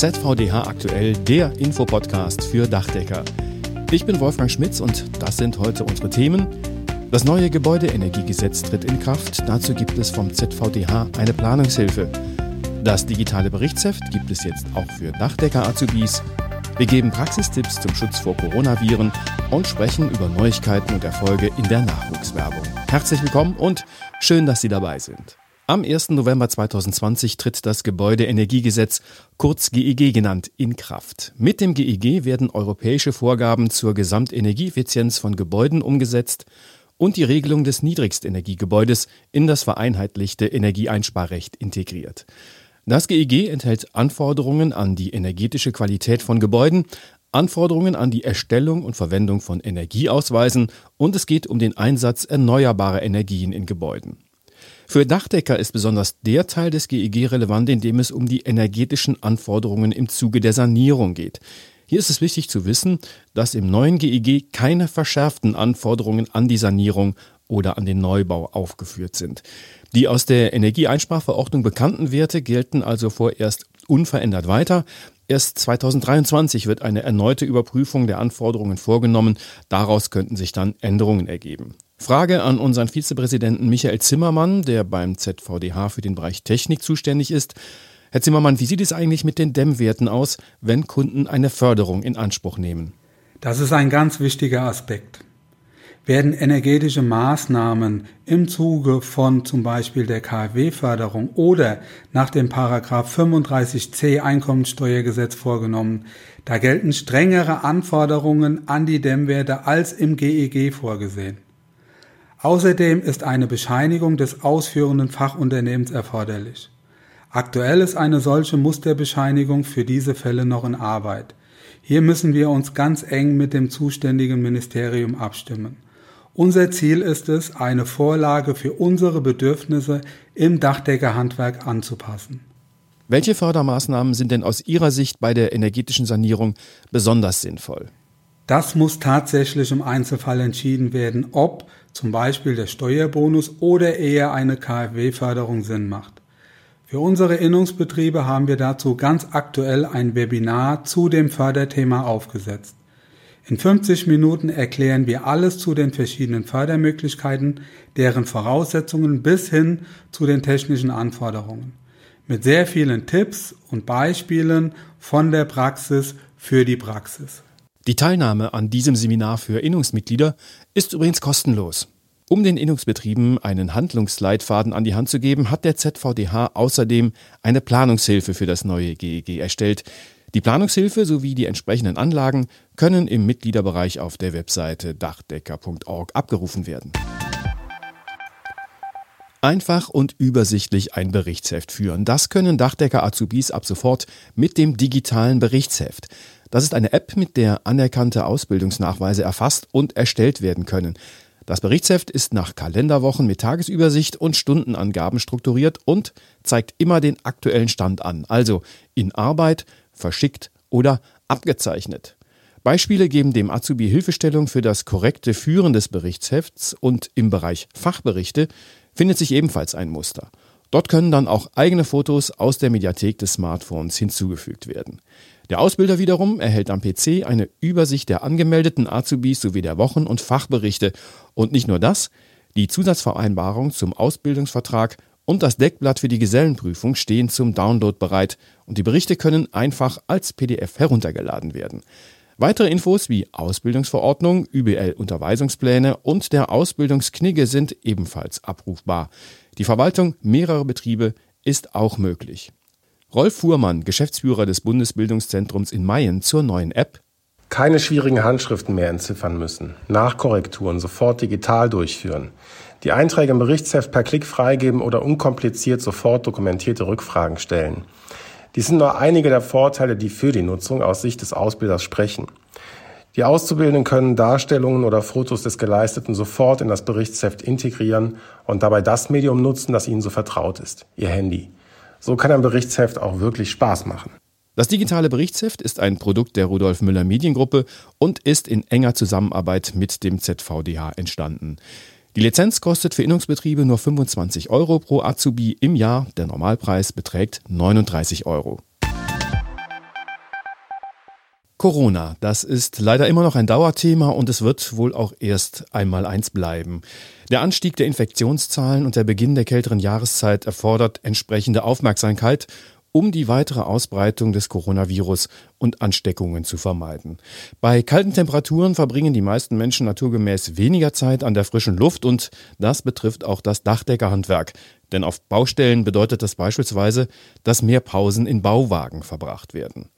ZVDH aktuell, der Infopodcast für Dachdecker. Ich bin Wolfgang Schmitz und das sind heute unsere Themen. Das neue Gebäudeenergiegesetz tritt in Kraft. Dazu gibt es vom ZVDH eine Planungshilfe. Das digitale Berichtsheft gibt es jetzt auch für Dachdecker-Azubis. Wir geben Praxistipps zum Schutz vor Coronaviren und sprechen über Neuigkeiten und Erfolge in der Nachwuchswerbung. Herzlich willkommen und schön, dass Sie dabei sind. Am 1. November 2020 tritt das Gebäudeenergiegesetz, kurz GEG genannt, in Kraft. Mit dem GEG werden europäische Vorgaben zur Gesamtenergieeffizienz von Gebäuden umgesetzt und die Regelung des Niedrigstenergiegebäudes in das vereinheitlichte Energieeinsparrecht integriert. Das GEG enthält Anforderungen an die energetische Qualität von Gebäuden, Anforderungen an die Erstellung und Verwendung von Energieausweisen und es geht um den Einsatz erneuerbarer Energien in Gebäuden. Für Dachdecker ist besonders der Teil des GEG relevant, in dem es um die energetischen Anforderungen im Zuge der Sanierung geht. Hier ist es wichtig zu wissen, dass im neuen GEG keine verschärften Anforderungen an die Sanierung oder an den Neubau aufgeführt sind. Die aus der Energieeinsparverordnung bekannten Werte gelten also vorerst unverändert weiter. Erst 2023 wird eine erneute Überprüfung der Anforderungen vorgenommen. Daraus könnten sich dann Änderungen ergeben. Frage an unseren Vizepräsidenten Michael Zimmermann, der beim ZVDH für den Bereich Technik zuständig ist. Herr Zimmermann, wie sieht es eigentlich mit den Dämmwerten aus, wenn Kunden eine Förderung in Anspruch nehmen? Das ist ein ganz wichtiger Aspekt. Werden energetische Maßnahmen im Zuge von zum Beispiel der KfW-Förderung oder nach dem Paragraph 35c Einkommensteuergesetz vorgenommen, da gelten strengere Anforderungen an die Dämmwerte als im GEG vorgesehen. Außerdem ist eine Bescheinigung des ausführenden Fachunternehmens erforderlich. Aktuell ist eine solche Musterbescheinigung für diese Fälle noch in Arbeit. Hier müssen wir uns ganz eng mit dem zuständigen Ministerium abstimmen. Unser Ziel ist es, eine Vorlage für unsere Bedürfnisse im Dachdeckerhandwerk anzupassen. Welche Fördermaßnahmen sind denn aus Ihrer Sicht bei der energetischen Sanierung besonders sinnvoll? Das muss tatsächlich im Einzelfall entschieden werden, ob zum Beispiel der Steuerbonus oder eher eine KfW-Förderung Sinn macht. Für unsere Innungsbetriebe haben wir dazu ganz aktuell ein Webinar zu dem Förderthema aufgesetzt. In 50 Minuten erklären wir alles zu den verschiedenen Fördermöglichkeiten, deren Voraussetzungen bis hin zu den technischen Anforderungen. Mit sehr vielen Tipps und Beispielen von der Praxis für die Praxis. Die Teilnahme an diesem Seminar für Innungsmitglieder ist übrigens kostenlos. Um den Innungsbetrieben einen Handlungsleitfaden an die Hand zu geben, hat der ZVDH außerdem eine Planungshilfe für das neue GEG erstellt. Die Planungshilfe sowie die entsprechenden Anlagen können im Mitgliederbereich auf der Webseite dachdecker.org abgerufen werden. Einfach und übersichtlich ein Berichtsheft führen. Das können Dachdecker Azubis ab sofort mit dem digitalen Berichtsheft. Das ist eine App, mit der anerkannte Ausbildungsnachweise erfasst und erstellt werden können. Das Berichtsheft ist nach Kalenderwochen mit Tagesübersicht und Stundenangaben strukturiert und zeigt immer den aktuellen Stand an, also in Arbeit, verschickt oder abgezeichnet. Beispiele geben dem Azubi Hilfestellung für das korrekte Führen des Berichtshefts und im Bereich Fachberichte findet sich ebenfalls ein Muster. Dort können dann auch eigene Fotos aus der Mediathek des Smartphones hinzugefügt werden. Der Ausbilder wiederum erhält am PC eine Übersicht der angemeldeten Azubis sowie der Wochen- und Fachberichte. Und nicht nur das, die Zusatzvereinbarung zum Ausbildungsvertrag und das Deckblatt für die Gesellenprüfung stehen zum Download bereit und die Berichte können einfach als PDF heruntergeladen werden. Weitere Infos wie Ausbildungsverordnung, UBL-Unterweisungspläne und der Ausbildungsknigge sind ebenfalls abrufbar. Die Verwaltung mehrerer Betriebe ist auch möglich. Rolf Fuhrmann, Geschäftsführer des Bundesbildungszentrums in Mayen zur neuen App. Keine schwierigen Handschriften mehr entziffern müssen. Nachkorrekturen sofort digital durchführen. Die Einträge im Berichtsheft per Klick freigeben oder unkompliziert sofort dokumentierte Rückfragen stellen. Dies sind nur einige der Vorteile, die für die Nutzung aus Sicht des Ausbilders sprechen. Die Auszubildenden können Darstellungen oder Fotos des Geleisteten sofort in das Berichtsheft integrieren und dabei das Medium nutzen, das ihnen so vertraut ist, ihr Handy. So kann ein Berichtsheft auch wirklich Spaß machen. Das digitale Berichtsheft ist ein Produkt der Rudolf Müller Mediengruppe und ist in enger Zusammenarbeit mit dem ZVDH entstanden. Die Lizenz kostet für Innungsbetriebe nur 25 Euro pro Azubi im Jahr. Der Normalpreis beträgt 39 Euro. Corona, das ist leider immer noch ein Dauerthema und es wird wohl auch erst einmal eins bleiben. Der Anstieg der Infektionszahlen und der Beginn der kälteren Jahreszeit erfordert entsprechende Aufmerksamkeit, um die weitere Ausbreitung des Coronavirus und Ansteckungen zu vermeiden. Bei kalten Temperaturen verbringen die meisten Menschen naturgemäß weniger Zeit an der frischen Luft und das betrifft auch das Dachdeckerhandwerk. Denn auf Baustellen bedeutet das beispielsweise, dass mehr Pausen in Bauwagen verbracht werden.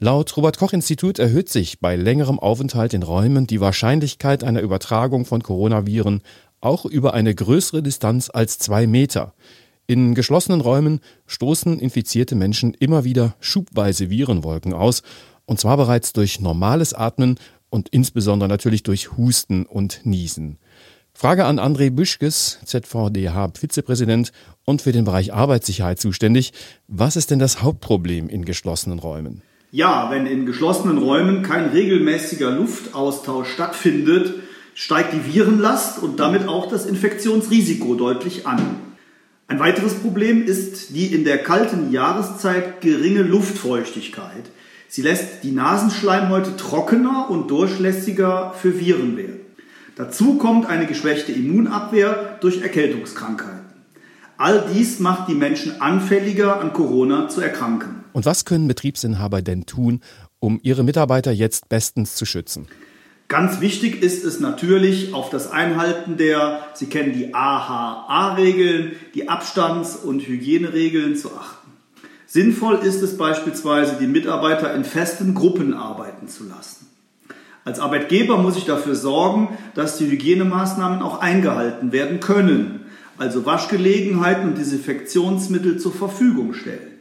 Laut Robert Koch Institut erhöht sich bei längerem Aufenthalt in Räumen die Wahrscheinlichkeit einer Übertragung von Coronaviren auch über eine größere Distanz als zwei Meter. In geschlossenen Räumen stoßen infizierte Menschen immer wieder schubweise Virenwolken aus, und zwar bereits durch normales Atmen und insbesondere natürlich durch Husten und Niesen. Frage an André Büschkes, ZVDH-Vizepräsident und für den Bereich Arbeitssicherheit zuständig. Was ist denn das Hauptproblem in geschlossenen Räumen? Ja, wenn in geschlossenen Räumen kein regelmäßiger Luftaustausch stattfindet, steigt die Virenlast und damit auch das Infektionsrisiko deutlich an. Ein weiteres Problem ist die in der kalten Jahreszeit geringe Luftfeuchtigkeit. Sie lässt die Nasenschleimhäute trockener und durchlässiger für Viren werden. Dazu kommt eine geschwächte Immunabwehr durch Erkältungskrankheiten. All dies macht die Menschen anfälliger an Corona zu erkranken. Und was können Betriebsinhaber denn tun, um ihre Mitarbeiter jetzt bestens zu schützen? Ganz wichtig ist es natürlich auf das Einhalten der, Sie kennen die AHA-Regeln, die Abstands- und Hygieneregeln zu achten. Sinnvoll ist es beispielsweise, die Mitarbeiter in festen Gruppen arbeiten zu lassen. Als Arbeitgeber muss ich dafür sorgen, dass die Hygienemaßnahmen auch eingehalten werden können, also Waschgelegenheiten und Desinfektionsmittel zur Verfügung stellen.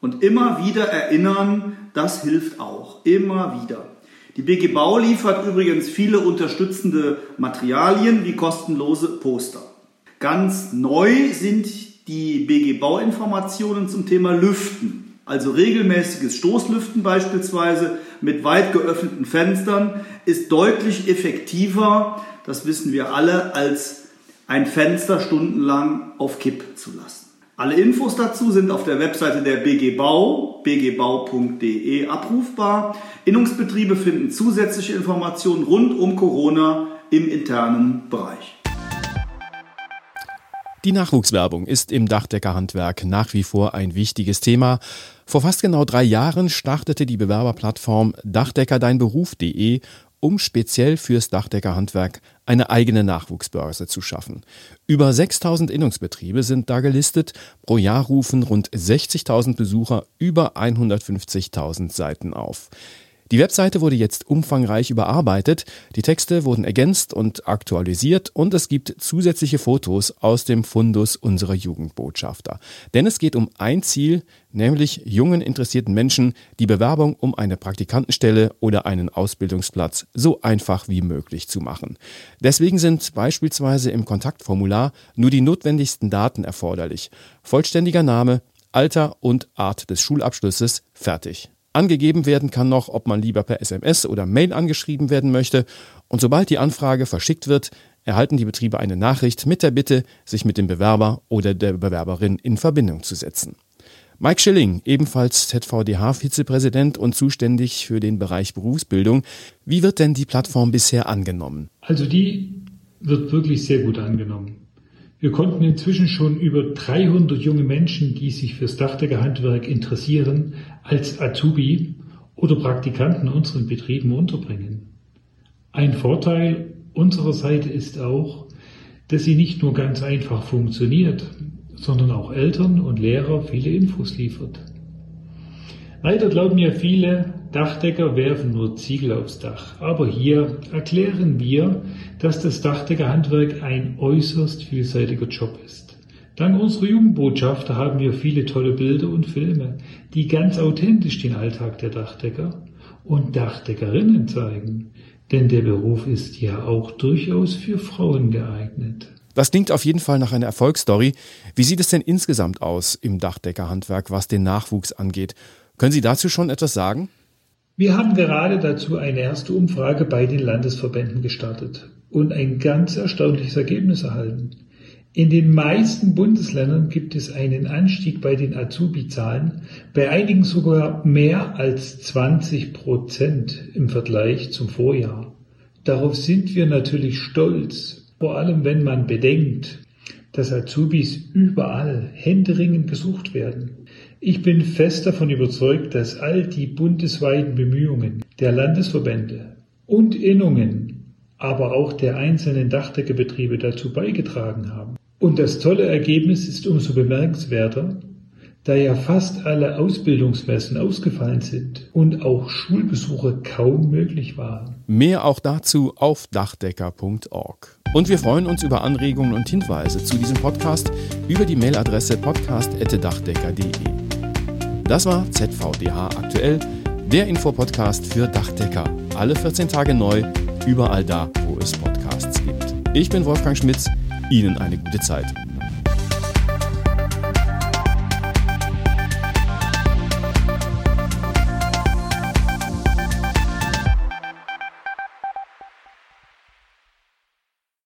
Und immer wieder erinnern, das hilft auch. Immer wieder. Die BG Bau liefert übrigens viele unterstützende Materialien wie kostenlose Poster. Ganz neu sind die BG Bau-Informationen zum Thema Lüften. Also regelmäßiges Stoßlüften beispielsweise mit weit geöffneten Fenstern ist deutlich effektiver, das wissen wir alle, als ein Fenster stundenlang auf Kipp zu lassen. Alle Infos dazu sind auf der Webseite der BG Bau, bgbau.de abrufbar. Innungsbetriebe finden zusätzliche Informationen rund um Corona im internen Bereich. Die Nachwuchswerbung ist im Dachdeckerhandwerk nach wie vor ein wichtiges Thema. Vor fast genau drei Jahren startete die Bewerberplattform dachdeckerdeinberuf.de um speziell fürs Dachdeckerhandwerk eine eigene Nachwuchsbörse zu schaffen. Über 6000 Innungsbetriebe sind da gelistet, pro Jahr rufen rund 60.000 Besucher über 150.000 Seiten auf. Die Webseite wurde jetzt umfangreich überarbeitet, die Texte wurden ergänzt und aktualisiert und es gibt zusätzliche Fotos aus dem Fundus unserer Jugendbotschafter. Denn es geht um ein Ziel, nämlich jungen interessierten Menschen die Bewerbung um eine Praktikantenstelle oder einen Ausbildungsplatz so einfach wie möglich zu machen. Deswegen sind beispielsweise im Kontaktformular nur die notwendigsten Daten erforderlich. Vollständiger Name, Alter und Art des Schulabschlusses fertig. Angegeben werden kann noch, ob man lieber per SMS oder Mail angeschrieben werden möchte. Und sobald die Anfrage verschickt wird, erhalten die Betriebe eine Nachricht mit der Bitte, sich mit dem Bewerber oder der Bewerberin in Verbindung zu setzen. Mike Schilling, ebenfalls ZVDH-Vizepräsident und zuständig für den Bereich Berufsbildung. Wie wird denn die Plattform bisher angenommen? Also die wird wirklich sehr gut angenommen. Wir konnten inzwischen schon über 300 junge Menschen, die sich fürs Dachdeckerhandwerk interessieren, als Azubi oder Praktikanten unseren Betrieben unterbringen. Ein Vorteil unserer Seite ist auch, dass sie nicht nur ganz einfach funktioniert, sondern auch Eltern und Lehrer viele Infos liefert. Leider glauben ja viele, Dachdecker werfen nur Ziegel aufs Dach. Aber hier erklären wir, dass das Dachdeckerhandwerk ein äußerst vielseitiger Job ist. Dank unserer Jugendbotschafter haben wir viele tolle Bilder und Filme, die ganz authentisch den Alltag der Dachdecker und Dachdeckerinnen zeigen. Denn der Beruf ist ja auch durchaus für Frauen geeignet. Das klingt auf jeden Fall nach einer Erfolgsstory. Wie sieht es denn insgesamt aus im Dachdeckerhandwerk, was den Nachwuchs angeht? Können Sie dazu schon etwas sagen? Wir haben gerade dazu eine erste Umfrage bei den Landesverbänden gestartet und ein ganz erstaunliches Ergebnis erhalten. In den meisten Bundesländern gibt es einen Anstieg bei den Azubi-Zahlen, bei einigen sogar mehr als 20 Prozent im Vergleich zum Vorjahr. Darauf sind wir natürlich stolz, vor allem wenn man bedenkt, dass Azubis überall händeringend gesucht werden. Ich bin fest davon überzeugt, dass all die bundesweiten Bemühungen der Landesverbände und Innungen, aber auch der einzelnen Dachdeckerbetriebe dazu beigetragen haben. Und das tolle Ergebnis ist umso bemerkenswerter, da ja fast alle Ausbildungsmessen ausgefallen sind und auch Schulbesuche kaum möglich waren. Mehr auch dazu auf dachdecker.org. Und wir freuen uns über Anregungen und Hinweise zu diesem Podcast über die Mailadresse podcast.dachdecker.de. Das war ZVDH aktuell, der Infopodcast für Dachdecker. Alle 14 Tage neu, überall da, wo es Podcasts gibt. Ich bin Wolfgang Schmitz. Ihnen eine gute Zeit.